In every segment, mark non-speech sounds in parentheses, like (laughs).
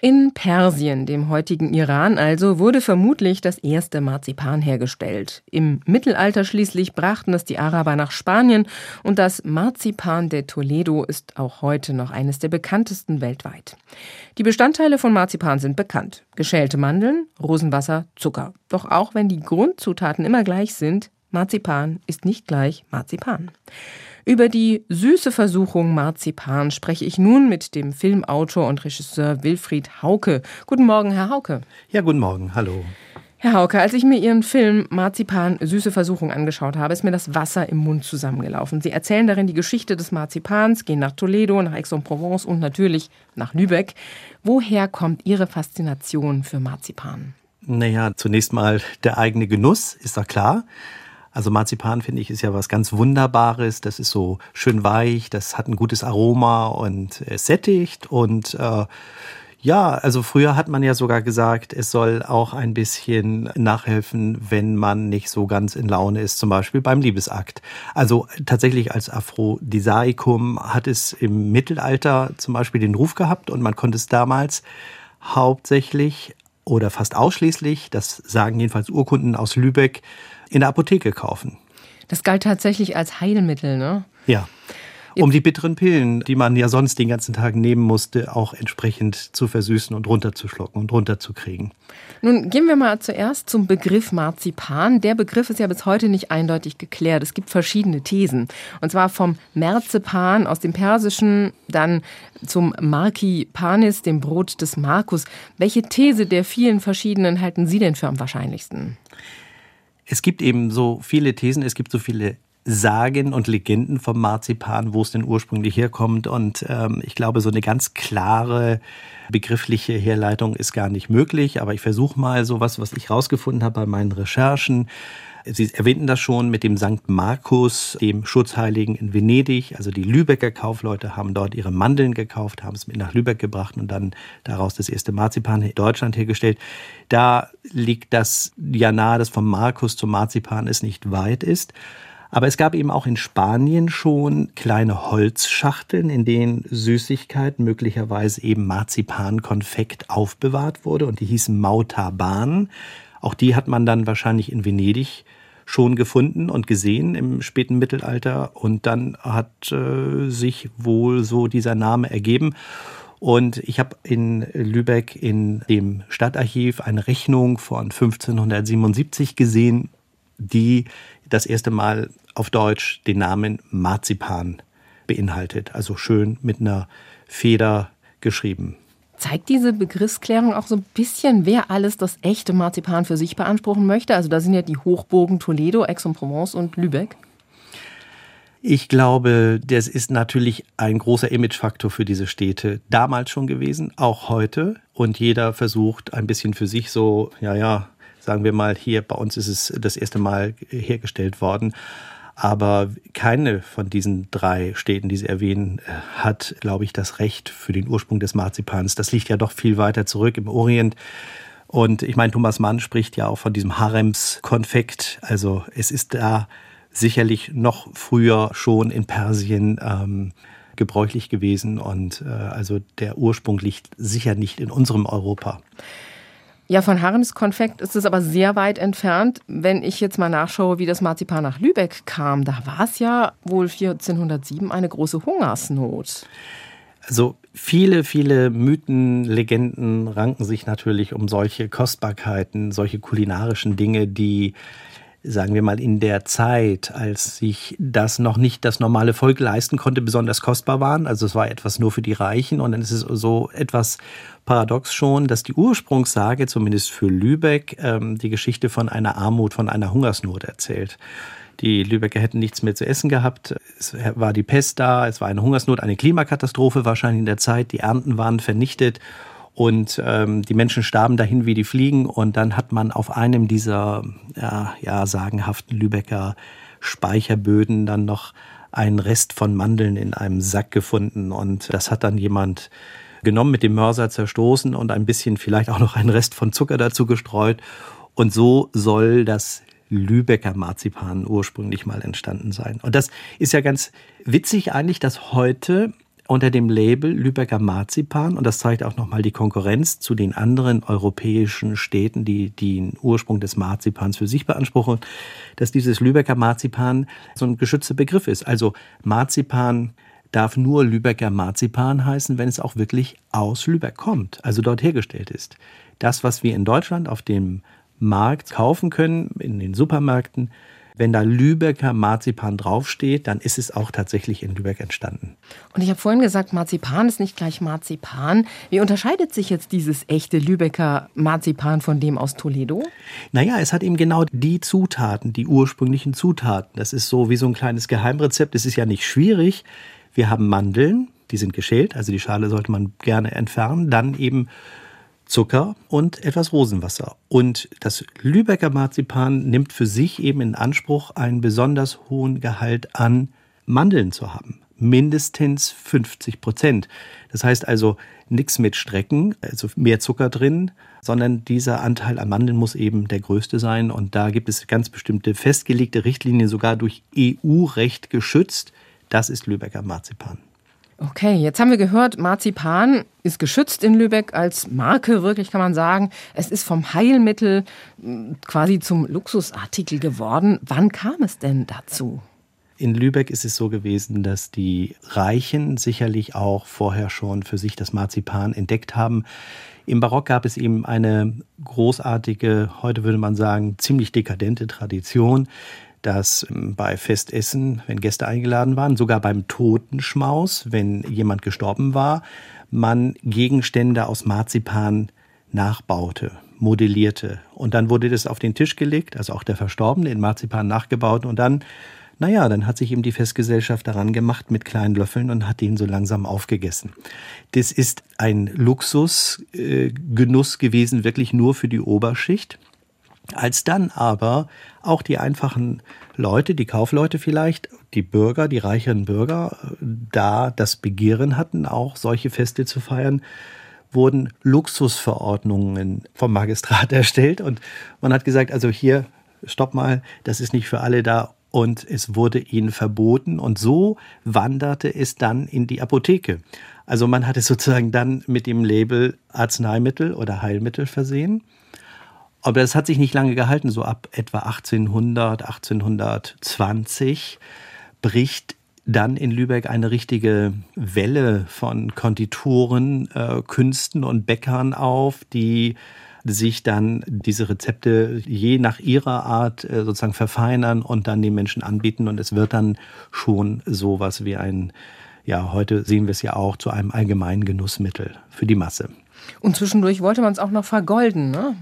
In Persien, dem heutigen Iran also, wurde vermutlich das erste Marzipan hergestellt. Im Mittelalter schließlich brachten es die Araber nach Spanien und das Marzipan de Toledo ist auch heute noch eines der bekanntesten weltweit. Die Bestandteile von Marzipan sind bekannt. Geschälte Mandeln, Rosenwasser, Zucker. Doch auch wenn die Grundzutaten immer gleich sind, Marzipan ist nicht gleich Marzipan. Über die süße Versuchung Marzipan spreche ich nun mit dem Filmautor und Regisseur Wilfried Hauke. Guten Morgen, Herr Hauke. Ja, guten Morgen. Hallo. Herr Hauke, als ich mir Ihren Film Marzipan Süße Versuchung angeschaut habe, ist mir das Wasser im Mund zusammengelaufen. Sie erzählen darin die Geschichte des Marzipans, gehen nach Toledo, nach Aix-en-Provence und natürlich nach Lübeck. Woher kommt Ihre Faszination für Marzipan? Naja, zunächst mal der eigene Genuss, ist doch klar. Also Marzipan finde ich ist ja was ganz Wunderbares. Das ist so schön weich, das hat ein gutes Aroma und es sättigt und äh, ja, also früher hat man ja sogar gesagt, es soll auch ein bisschen nachhelfen, wenn man nicht so ganz in Laune ist, zum Beispiel beim Liebesakt. Also tatsächlich als Aphrodisaikum hat es im Mittelalter zum Beispiel den Ruf gehabt und man konnte es damals hauptsächlich oder fast ausschließlich, das sagen jedenfalls Urkunden aus Lübeck, in der Apotheke kaufen. Das galt tatsächlich als Heilmittel, ne? Ja. Um die bitteren Pillen, die man ja sonst den ganzen Tag nehmen musste, auch entsprechend zu versüßen und runterzuschlucken und runterzukriegen. Nun gehen wir mal zuerst zum Begriff Marzipan. Der Begriff ist ja bis heute nicht eindeutig geklärt. Es gibt verschiedene Thesen. Und zwar vom Merzepan aus dem Persischen, dann zum Markipanis, dem Brot des Markus. Welche These der vielen verschiedenen halten Sie denn für am wahrscheinlichsten? Es gibt eben so viele Thesen, es gibt so viele Sagen und Legenden vom Marzipan, wo es denn ursprünglich herkommt. Und ähm, ich glaube, so eine ganz klare begriffliche Herleitung ist gar nicht möglich. Aber ich versuche mal so was, was ich rausgefunden habe bei meinen Recherchen. Sie erwähnten das schon mit dem Sankt Markus, dem Schutzheiligen in Venedig. Also die Lübecker Kaufleute haben dort ihre Mandeln gekauft, haben es mit nach Lübeck gebracht und dann daraus das erste Marzipan in Deutschland hergestellt. Da liegt das ja nahe, dass vom Markus zum Marzipan es nicht weit ist. Aber es gab eben auch in Spanien schon kleine Holzschachteln, in denen Süßigkeit, möglicherweise eben Marzipankonfekt aufbewahrt wurde und die hießen Mautaban. Auch die hat man dann wahrscheinlich in Venedig schon gefunden und gesehen im späten Mittelalter und dann hat äh, sich wohl so dieser Name ergeben. Und ich habe in Lübeck in dem Stadtarchiv eine Rechnung von 1577 gesehen, die das erste Mal auf Deutsch den Namen Marzipan beinhaltet. Also schön mit einer Feder geschrieben. Zeigt diese Begriffsklärung auch so ein bisschen, wer alles das echte Marzipan für sich beanspruchen möchte? Also da sind ja die Hochburgen Toledo, Aix-en-Provence und Lübeck. Ich glaube, das ist natürlich ein großer Imagefaktor für diese Städte. Damals schon gewesen, auch heute. Und jeder versucht ein bisschen für sich so, ja, ja, sagen wir mal, hier bei uns ist es das erste Mal hergestellt worden. Aber keine von diesen drei Städten, die Sie erwähnen, äh, hat, glaube ich, das Recht für den Ursprung des Marzipans. Das liegt ja doch viel weiter zurück im Orient. Und ich meine, Thomas Mann spricht ja auch von diesem Haremskonfekt. Also es ist da sicherlich noch früher schon in Persien ähm, gebräuchlich gewesen. Und äh, also der Ursprung liegt sicher nicht in unserem Europa. Ja, von Haremskonfekt ist es aber sehr weit entfernt. Wenn ich jetzt mal nachschaue, wie das Marzipan nach Lübeck kam, da war es ja wohl 1407 eine große Hungersnot. Also viele, viele Mythen, Legenden ranken sich natürlich um solche Kostbarkeiten, solche kulinarischen Dinge, die sagen wir mal, in der Zeit, als sich das noch nicht das normale Volk leisten konnte, besonders kostbar waren. Also es war etwas nur für die Reichen. Und dann ist es so etwas paradox schon, dass die Ursprungssage, zumindest für Lübeck, ähm, die Geschichte von einer Armut, von einer Hungersnot erzählt. Die Lübecker hätten nichts mehr zu essen gehabt. Es war die Pest da, es war eine Hungersnot, eine Klimakatastrophe wahrscheinlich in der Zeit. Die Ernten waren vernichtet und ähm, die Menschen starben dahin wie die Fliegen. Und dann hat man auf einem dieser ja, ja sagenhaften Lübecker Speicherböden dann noch einen Rest von Mandeln in einem Sack gefunden. Und das hat dann jemand genommen, mit dem Mörser zerstoßen und ein bisschen vielleicht auch noch einen Rest von Zucker dazu gestreut. Und so soll das Lübecker Marzipan ursprünglich mal entstanden sein. Und das ist ja ganz witzig eigentlich, dass heute unter dem Label Lübecker Marzipan. Und das zeigt auch nochmal die Konkurrenz zu den anderen europäischen Städten, die den Ursprung des Marzipans für sich beanspruchen, dass dieses Lübecker Marzipan so ein geschützter Begriff ist. Also Marzipan darf nur Lübecker Marzipan heißen, wenn es auch wirklich aus Lübeck kommt, also dort hergestellt ist. Das, was wir in Deutschland auf dem Markt kaufen können, in den Supermärkten, wenn da Lübecker Marzipan draufsteht, dann ist es auch tatsächlich in Lübeck entstanden. Und ich habe vorhin gesagt, Marzipan ist nicht gleich Marzipan. Wie unterscheidet sich jetzt dieses echte Lübecker Marzipan von dem aus Toledo? Naja, es hat eben genau die Zutaten, die ursprünglichen Zutaten. Das ist so wie so ein kleines Geheimrezept. Es ist ja nicht schwierig. Wir haben Mandeln, die sind geschält, also die Schale sollte man gerne entfernen. Dann eben Zucker und etwas Rosenwasser. Und das Lübecker Marzipan nimmt für sich eben in Anspruch, einen besonders hohen Gehalt an Mandeln zu haben. Mindestens 50 Prozent. Das heißt also nichts mit Strecken, also mehr Zucker drin, sondern dieser Anteil an Mandeln muss eben der größte sein. Und da gibt es ganz bestimmte festgelegte Richtlinien, sogar durch EU-Recht geschützt. Das ist Lübecker Marzipan. Okay, jetzt haben wir gehört, Marzipan ist geschützt in Lübeck als Marke, wirklich kann man sagen. Es ist vom Heilmittel hm, quasi zum Luxusartikel geworden. Wann kam es denn dazu? In Lübeck ist es so gewesen, dass die Reichen sicherlich auch vorher schon für sich das Marzipan entdeckt haben. Im Barock gab es eben eine großartige, heute würde man sagen, ziemlich dekadente Tradition dass ähm, bei Festessen, wenn Gäste eingeladen waren, sogar beim Totenschmaus, wenn jemand gestorben war, man Gegenstände aus Marzipan nachbaute, modellierte. Und dann wurde das auf den Tisch gelegt, also auch der Verstorbene in Marzipan nachgebaut. Und dann, naja, dann hat sich eben die Festgesellschaft daran gemacht mit kleinen Löffeln und hat den so langsam aufgegessen. Das ist ein Luxusgenuss äh, gewesen, wirklich nur für die Oberschicht. Als dann aber auch die einfachen Leute, die Kaufleute vielleicht, die Bürger, die reicheren Bürger, da das Begehren hatten, auch solche Feste zu feiern, wurden Luxusverordnungen vom Magistrat (laughs) erstellt. Und man hat gesagt, also hier, stopp mal, das ist nicht für alle da. Und es wurde ihnen verboten. Und so wanderte es dann in die Apotheke. Also man hat es sozusagen dann mit dem Label Arzneimittel oder Heilmittel versehen aber das hat sich nicht lange gehalten. So ab etwa 1800, 1820 bricht dann in Lübeck eine richtige Welle von Konditoren, äh, Künsten und Bäckern auf, die sich dann diese Rezepte je nach ihrer Art äh, sozusagen verfeinern und dann den Menschen anbieten. Und es wird dann schon sowas wie ein, ja, heute sehen wir es ja auch, zu einem allgemeinen Genussmittel für die Masse. Und zwischendurch wollte man es auch noch vergolden, ne?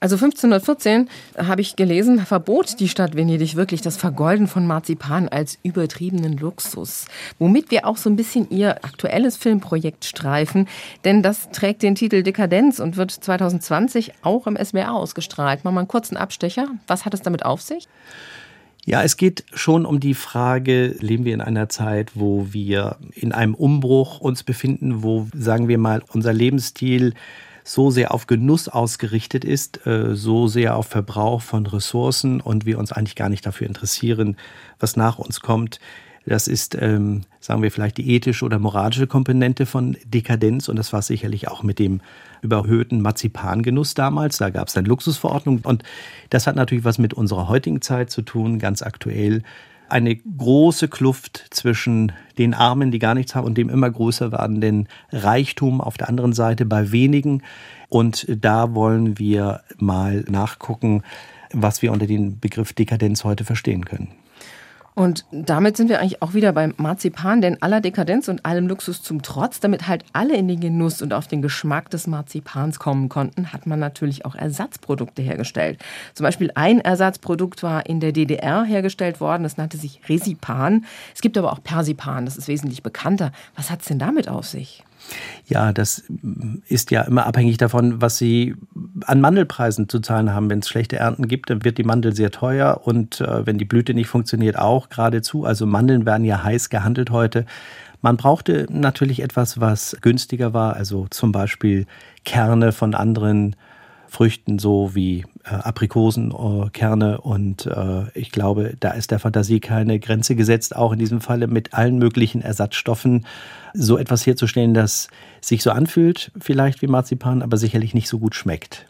Also 1514 habe ich gelesen, verbot die Stadt Venedig wirklich das Vergolden von Marzipan als übertriebenen Luxus. Womit wir auch so ein bisschen ihr aktuelles Filmprojekt streifen, denn das trägt den Titel Dekadenz und wird 2020 auch im SWR ausgestrahlt. Machen wir einen kurzen Abstecher. Was hat es damit auf sich? Ja, es geht schon um die Frage, leben wir in einer Zeit, wo wir in einem Umbruch uns befinden, wo, sagen wir mal, unser Lebensstil so sehr auf Genuss ausgerichtet ist, äh, so sehr auf Verbrauch von Ressourcen und wir uns eigentlich gar nicht dafür interessieren, was nach uns kommt. Das ist, ähm, sagen wir vielleicht, die ethische oder moralische Komponente von Dekadenz und das war sicherlich auch mit dem überhöhten Marzipangenuss damals. Da gab es dann Luxusverordnung und das hat natürlich was mit unserer heutigen Zeit zu tun, ganz aktuell eine große Kluft zwischen den Armen, die gar nichts haben, und dem immer größer werdenden Reichtum auf der anderen Seite bei wenigen. Und da wollen wir mal nachgucken, was wir unter dem Begriff Dekadenz heute verstehen können. Und damit sind wir eigentlich auch wieder beim Marzipan, denn aller Dekadenz und allem Luxus zum Trotz, damit halt alle in den Genuss und auf den Geschmack des Marzipans kommen konnten, hat man natürlich auch Ersatzprodukte hergestellt. Zum Beispiel ein Ersatzprodukt war in der DDR hergestellt worden, das nannte sich Resipan. Es gibt aber auch Persipan, das ist wesentlich bekannter. Was hat es denn damit auf sich? Ja, das ist ja immer abhängig davon, was Sie an Mandelpreisen zu zahlen haben. Wenn es schlechte Ernten gibt, dann wird die Mandel sehr teuer und äh, wenn die Blüte nicht funktioniert, auch geradezu. Also Mandeln werden ja heiß gehandelt heute. Man brauchte natürlich etwas, was günstiger war, also zum Beispiel Kerne von anderen Früchten, so wie äh, Aprikosenkerne und äh, ich glaube, da ist der Fantasie keine Grenze gesetzt, auch in diesem Falle mit allen möglichen Ersatzstoffen so etwas herzustellen, das sich so anfühlt, vielleicht wie Marzipan, aber sicherlich nicht so gut schmeckt.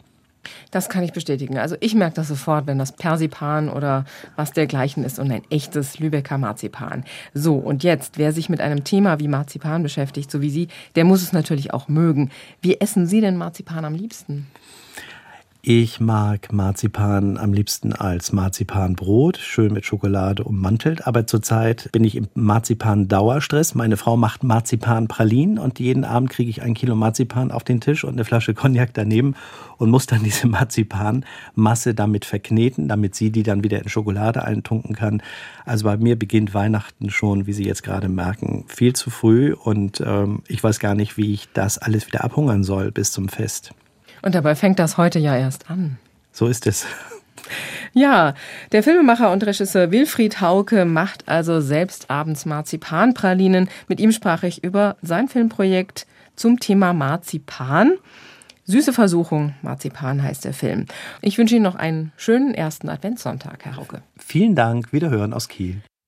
Das kann ich bestätigen. Also ich merke das sofort, wenn das Persipan oder was dergleichen ist und ein echtes Lübecker Marzipan. So, und jetzt, wer sich mit einem Thema wie Marzipan beschäftigt, so wie Sie, der muss es natürlich auch mögen. Wie essen Sie denn Marzipan am liebsten? Ich mag Marzipan am liebsten als Marzipanbrot, schön mit Schokolade ummantelt. Aber zurzeit bin ich im Marzipan-Dauerstress. Meine Frau macht Marzipan-Pralinen und jeden Abend kriege ich ein Kilo Marzipan auf den Tisch und eine Flasche Cognac daneben und muss dann (laughs) diese Marzipanmasse damit verkneten, damit sie die dann wieder in Schokolade eintunken kann. Also bei mir beginnt Weihnachten schon, wie Sie jetzt gerade merken, viel zu früh und ähm, ich weiß gar nicht, wie ich das alles wieder abhungern soll bis zum Fest. Und dabei fängt das heute ja erst an. So ist es. Ja, der Filmemacher und Regisseur Wilfried Hauke macht also selbst abends Marzipanpralinen. Mit ihm sprach ich über sein Filmprojekt zum Thema Marzipan. Süße Versuchung, Marzipan heißt der Film. Ich wünsche Ihnen noch einen schönen ersten Adventssonntag, Herr Hauke. Vielen Dank, Wiederhören aus Kiel.